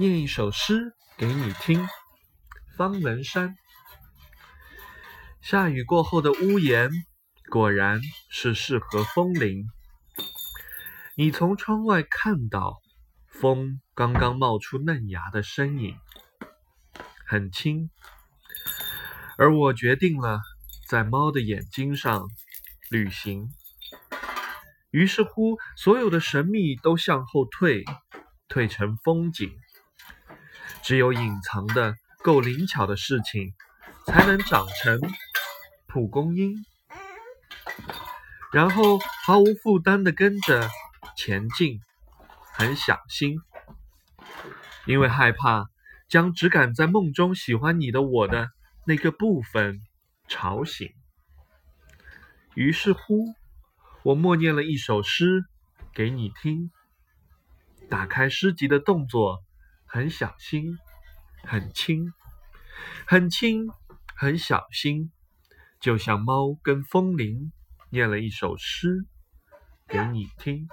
念一首诗给你听。方文山，下雨过后的屋檐，果然是适合风铃。你从窗外看到，风刚刚冒出嫩芽的身影，很轻。而我决定了，在猫的眼睛上旅行。于是乎，所有的神秘都向后退，退成风景。只有隐藏的够灵巧的事情，才能长成蒲公英，然后毫无负担的跟着前进，很小心，因为害怕将只敢在梦中喜欢你的我的那个部分吵醒。于是乎。我默念了一首诗给你听，打开诗集的动作很小心，很轻，很轻，很小心，就像猫跟风铃念了一首诗给你听。